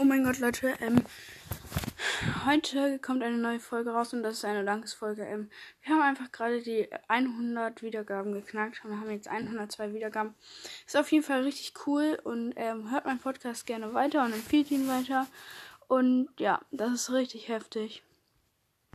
Oh mein Gott, Leute, ähm, heute kommt eine neue Folge raus und das ist eine Dankesfolge. Ähm, wir haben einfach gerade die 100 Wiedergaben geknackt und haben jetzt 102 Wiedergaben. Ist auf jeden Fall richtig cool und ähm, hört meinen Podcast gerne weiter und empfiehlt ihn weiter. Und ja, das ist richtig heftig.